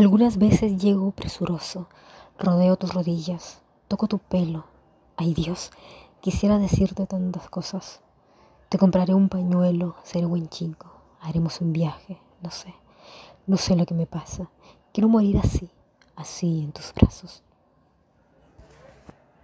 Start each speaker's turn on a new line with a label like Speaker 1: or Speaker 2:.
Speaker 1: Algunas veces llego presuroso, rodeo tus rodillas, toco tu pelo. Ay Dios, quisiera decirte tantas cosas. Te compraré un pañuelo, seré buen chico, haremos un viaje, no sé, no sé lo que me pasa. Quiero morir así, así en tus brazos.